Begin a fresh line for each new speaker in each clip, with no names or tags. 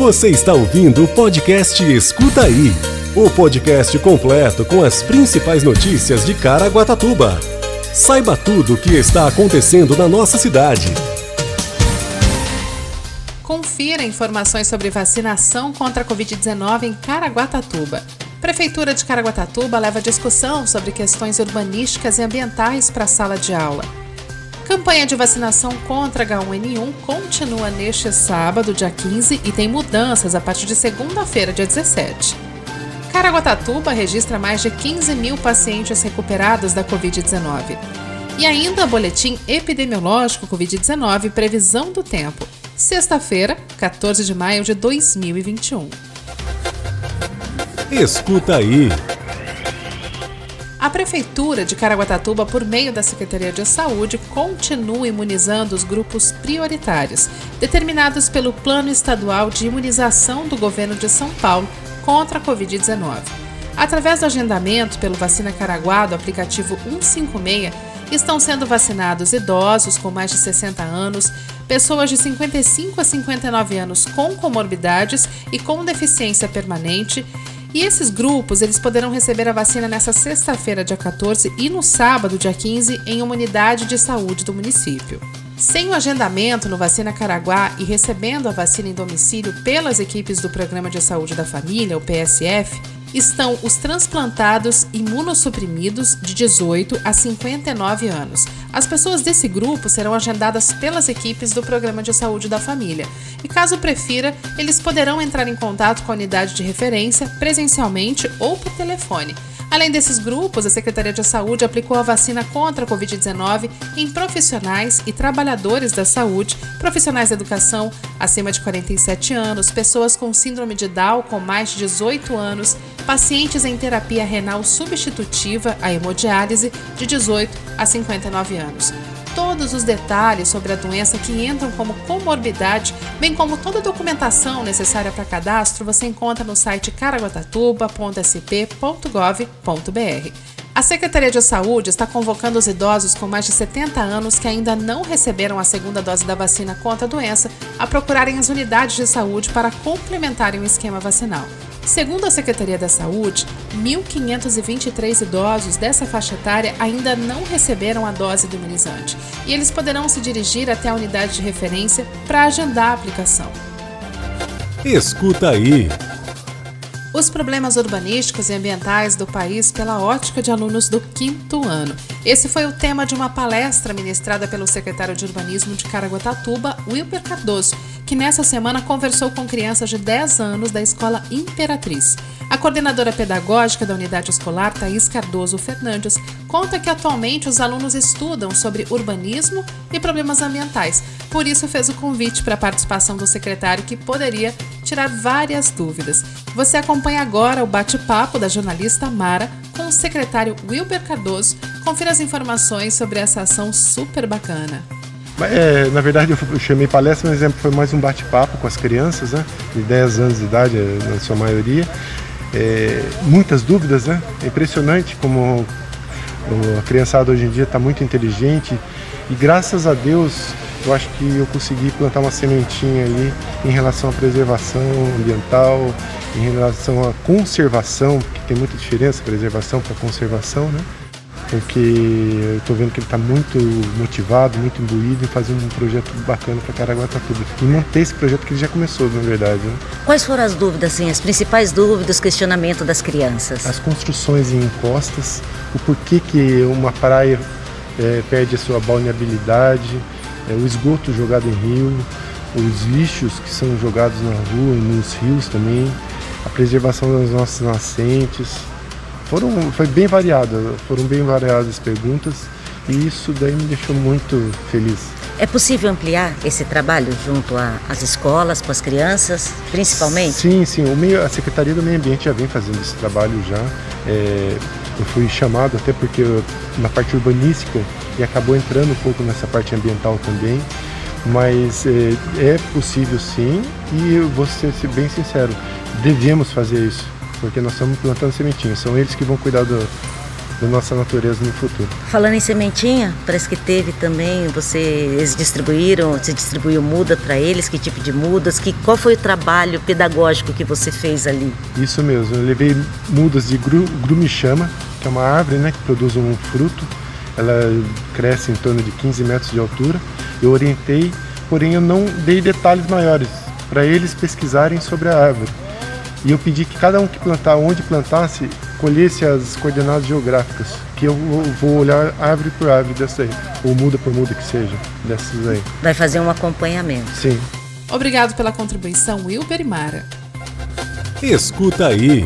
Você está ouvindo o podcast Escuta Aí o podcast completo com as principais notícias de Caraguatatuba. Saiba tudo o que está acontecendo na nossa cidade.
Confira informações sobre vacinação contra a Covid-19 em Caraguatatuba. Prefeitura de Caraguatatuba leva discussão sobre questões urbanísticas e ambientais para a sala de aula. Campanha de vacinação contra H1N1 continua neste sábado, dia 15, e tem mudanças a partir de segunda-feira, dia 17. Caraguatatuba registra mais de 15 mil pacientes recuperados da Covid-19. E ainda boletim epidemiológico Covid-19 previsão do tempo. Sexta-feira, 14 de maio de 2021.
Escuta aí.
A Prefeitura de Caraguatatuba, por meio da Secretaria de Saúde, continua imunizando os grupos prioritários, determinados pelo Plano Estadual de Imunização do Governo de São Paulo contra a Covid-19. Através do agendamento pelo Vacina Caraguá do aplicativo 156, estão sendo vacinados idosos com mais de 60 anos, pessoas de 55 a 59 anos com comorbidades e com deficiência permanente e esses grupos, eles poderão receber a vacina nesta sexta-feira, dia 14, e no sábado, dia 15, em uma unidade de saúde do município. Sem o agendamento no Vacina Caraguá e recebendo a vacina em domicílio pelas equipes do Programa de Saúde da Família, o PSF, estão os transplantados imunossuprimidos de 18 a 59 anos. As pessoas desse grupo serão agendadas pelas equipes do Programa de Saúde da Família. E caso prefira, eles poderão entrar em contato com a unidade de referência presencialmente ou por telefone. Além desses grupos, a Secretaria de Saúde aplicou a vacina contra a Covid-19 em profissionais e trabalhadores da saúde, profissionais da educação acima de 47 anos, pessoas com síndrome de Down com mais de 18 anos, pacientes em terapia renal substitutiva, a hemodiálise, de 18 a 59 anos todos os detalhes sobre a doença que entram como comorbidade, bem como toda a documentação necessária para cadastro, você encontra no site caraguatatuba.sp.gov.br. A Secretaria de Saúde está convocando os idosos com mais de 70 anos que ainda não receberam a segunda dose da vacina contra a doença a procurarem as unidades de saúde para complementarem o esquema vacinal. Segundo a Secretaria da Saúde, 1.523 idosos dessa faixa etária ainda não receberam a dose do imunizante e eles poderão se dirigir até a unidade de referência para agendar a aplicação.
Escuta aí.
Os problemas urbanísticos e ambientais do país pela ótica de alunos do quinto ano. Esse foi o tema de uma palestra ministrada pelo secretário de Urbanismo de Caraguatatuba, Wilber Cardoso, que nessa semana conversou com crianças de 10 anos da Escola Imperatriz. A coordenadora pedagógica da unidade escolar, Thaís Cardoso Fernandes, conta que atualmente os alunos estudam sobre urbanismo e problemas ambientais. Por isso fez o convite para a participação do secretário que poderia tirar várias dúvidas. Você acompanha agora o bate-papo da jornalista Mara com o secretário Wilber Cardoso. Confira as informações sobre essa ação super bacana.
É, na verdade, eu chamei palestra, mas foi mais um bate-papo com as crianças, né? De 10 anos de idade, é, na sua maioria. É, muitas dúvidas, né? É impressionante como a criançada hoje em dia está muito inteligente e graças a Deus eu acho que eu consegui plantar uma sementinha ali em relação à preservação ambiental, em relação à conservação, porque tem muita diferença preservação para conservação, né? Porque eu estou vendo que ele está muito motivado, muito imbuído em fazer um projeto bacana para Caraguatatuba. E manter esse projeto que ele já começou, na verdade. Né?
Quais foram as dúvidas, assim, as principais dúvidas, os questionamentos das crianças?
As construções em encostas, o porquê que uma praia é, perde a sua balneabilidade, é, o esgoto jogado em rio, os lixos que são jogados na rua, nos rios também, a preservação das nossas nascentes, foram, foi bem variado, foram bem variadas as perguntas e isso daí me deixou muito feliz.
É possível ampliar esse trabalho junto às escolas, com as crianças, principalmente?
Sim, sim. O meio, a Secretaria do Meio Ambiente já vem fazendo esse trabalho já. É, eu fui chamado até porque eu, na parte urbanística e acabou entrando um pouco nessa parte ambiental também. Mas é, é possível sim e eu vou ser bem sincero, devemos fazer isso porque nós estamos plantando sementinhas. São eles que vão cuidar do, da nossa natureza no futuro.
Falando em sementinha, parece que teve também, vocês distribuíram, você distribuiu muda para eles, que tipo de mudas, que, qual foi o trabalho pedagógico que você fez ali?
Isso mesmo, eu levei mudas de gru, grumichama, que é uma árvore né, que produz um fruto, ela cresce em torno de 15 metros de altura. Eu orientei, porém eu não dei detalhes maiores para eles pesquisarem sobre a árvore. E eu pedi que cada um que plantar, onde plantasse, colhesse as coordenadas geográficas, que eu vou olhar árvore por árvore dessa aí, ou muda por muda que seja, dessas aí.
Vai fazer um acompanhamento.
Sim.
Obrigado pela contribuição, Wilber e Mara.
Escuta aí.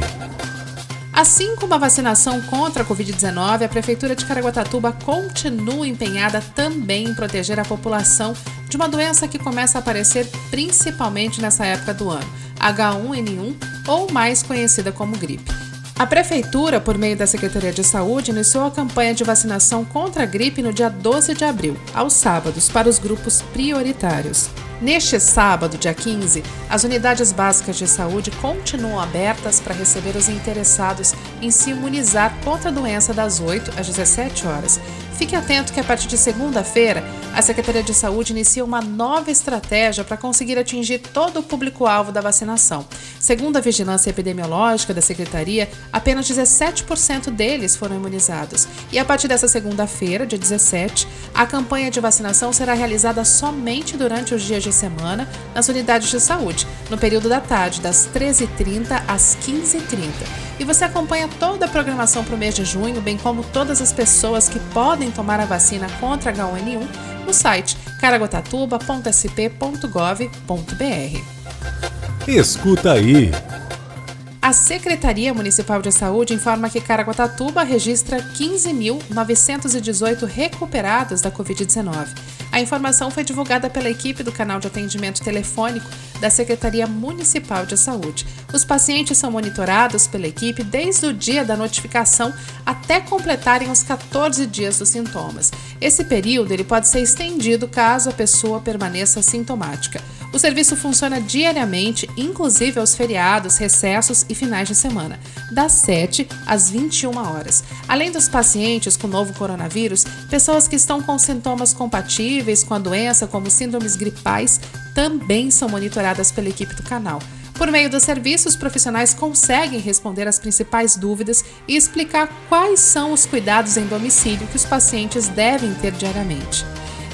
Assim como a vacinação contra a Covid-19, a Prefeitura de Caraguatatuba continua empenhada também em proteger a população de uma doença que começa a aparecer principalmente nessa época do ano, H1N1 ou mais conhecida como gripe. A Prefeitura, por meio da Secretaria de Saúde, iniciou a campanha de vacinação contra a gripe no dia 12 de abril, aos sábados, para os grupos prioritários. Neste sábado, dia 15, as unidades básicas de saúde continuam abertas para receber os interessados em se imunizar contra a doença das 8 às 17 horas. Fique atento que a partir de segunda-feira, a Secretaria de Saúde inicia uma nova estratégia para conseguir atingir todo o público-alvo da vacinação. Segundo a vigilância epidemiológica da Secretaria, apenas 17% deles foram imunizados. E a partir dessa segunda-feira, dia 17, a campanha de vacinação será realizada somente durante os dias de semana nas unidades de saúde, no período da tarde, das 13h30 às 15h30. E você acompanha toda a programação para o mês de junho, bem como todas as pessoas que podem tomar a vacina contra H1N1 no site caraguatatuba.sp.gov.br.
Escuta aí.
A Secretaria Municipal de Saúde informa que Caraguatatuba registra 15.918 recuperados da Covid-19. A informação foi divulgada pela equipe do canal de atendimento telefônico da Secretaria Municipal de Saúde. Os pacientes são monitorados pela equipe desde o dia da notificação até completarem os 14 dias dos sintomas. Esse período ele pode ser estendido caso a pessoa permaneça sintomática. O serviço funciona diariamente, inclusive aos feriados, recessos e finais de semana, das 7 às 21 horas. Além dos pacientes com novo coronavírus, pessoas que estão com sintomas compatíveis com a doença, como síndromes gripais, também são monitoradas pela equipe do canal. Por meio do serviço, os profissionais conseguem responder as principais dúvidas e explicar quais são os cuidados em domicílio que os pacientes devem ter diariamente.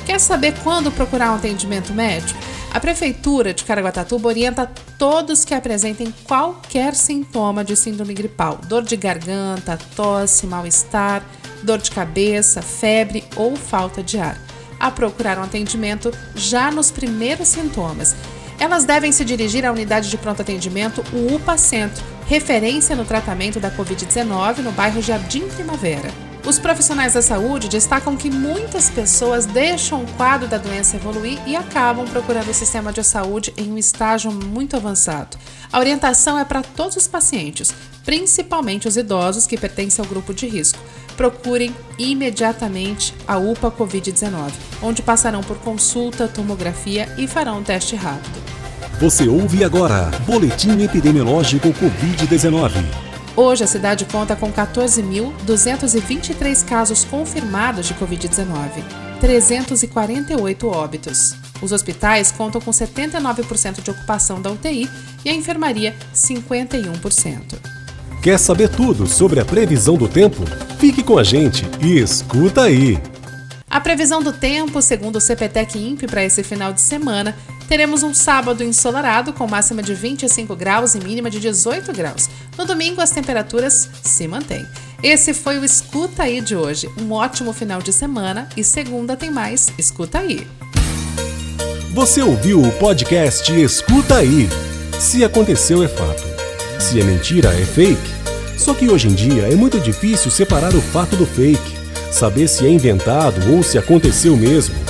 Quer saber quando procurar um atendimento médico? A Prefeitura de Caraguatatuba orienta todos que apresentem qualquer sintoma de síndrome gripal, dor de garganta, tosse, mal-estar, dor de cabeça, febre ou falta de ar, a procurar um atendimento já nos primeiros sintomas. Elas devem se dirigir à unidade de pronto atendimento, o UPA Centro, referência no tratamento da Covid-19 no bairro Jardim Primavera. Os profissionais da saúde destacam que muitas pessoas deixam o quadro da doença evoluir e acabam procurando o sistema de saúde em um estágio muito avançado. A orientação é para todos os pacientes, principalmente os idosos que pertencem ao grupo de risco. Procurem imediatamente a UPA Covid-19, onde passarão por consulta, tomografia e farão um teste rápido.
Você ouve agora Boletim Epidemiológico Covid-19.
Hoje, a cidade conta com 14.223 casos confirmados de Covid-19, 348 óbitos. Os hospitais contam com 79% de ocupação da UTI e a enfermaria 51%.
Quer saber tudo sobre a previsão do tempo? Fique com a gente e escuta aí!
A previsão do tempo, segundo o CPTEC INPE para esse final de semana, teremos um sábado ensolarado com máxima de 25 graus e mínima de 18 graus. No domingo, as temperaturas se mantêm. Esse foi o Escuta Aí de hoje. Um ótimo final de semana e segunda tem mais Escuta Aí.
Você ouviu o podcast Escuta Aí. Se aconteceu, é fato. Se é mentira, é fake. Só que hoje em dia é muito difícil separar o fato do fake, saber se é inventado ou se aconteceu mesmo.